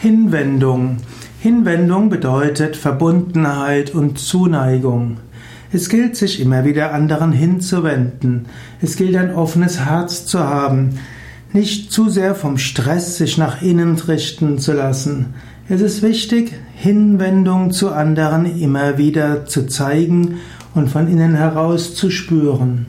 Hinwendung. Hinwendung bedeutet Verbundenheit und Zuneigung. Es gilt, sich immer wieder anderen hinzuwenden. Es gilt, ein offenes Herz zu haben. Nicht zu sehr vom Stress sich nach innen richten zu lassen. Es ist wichtig, Hinwendung zu anderen immer wieder zu zeigen und von innen heraus zu spüren.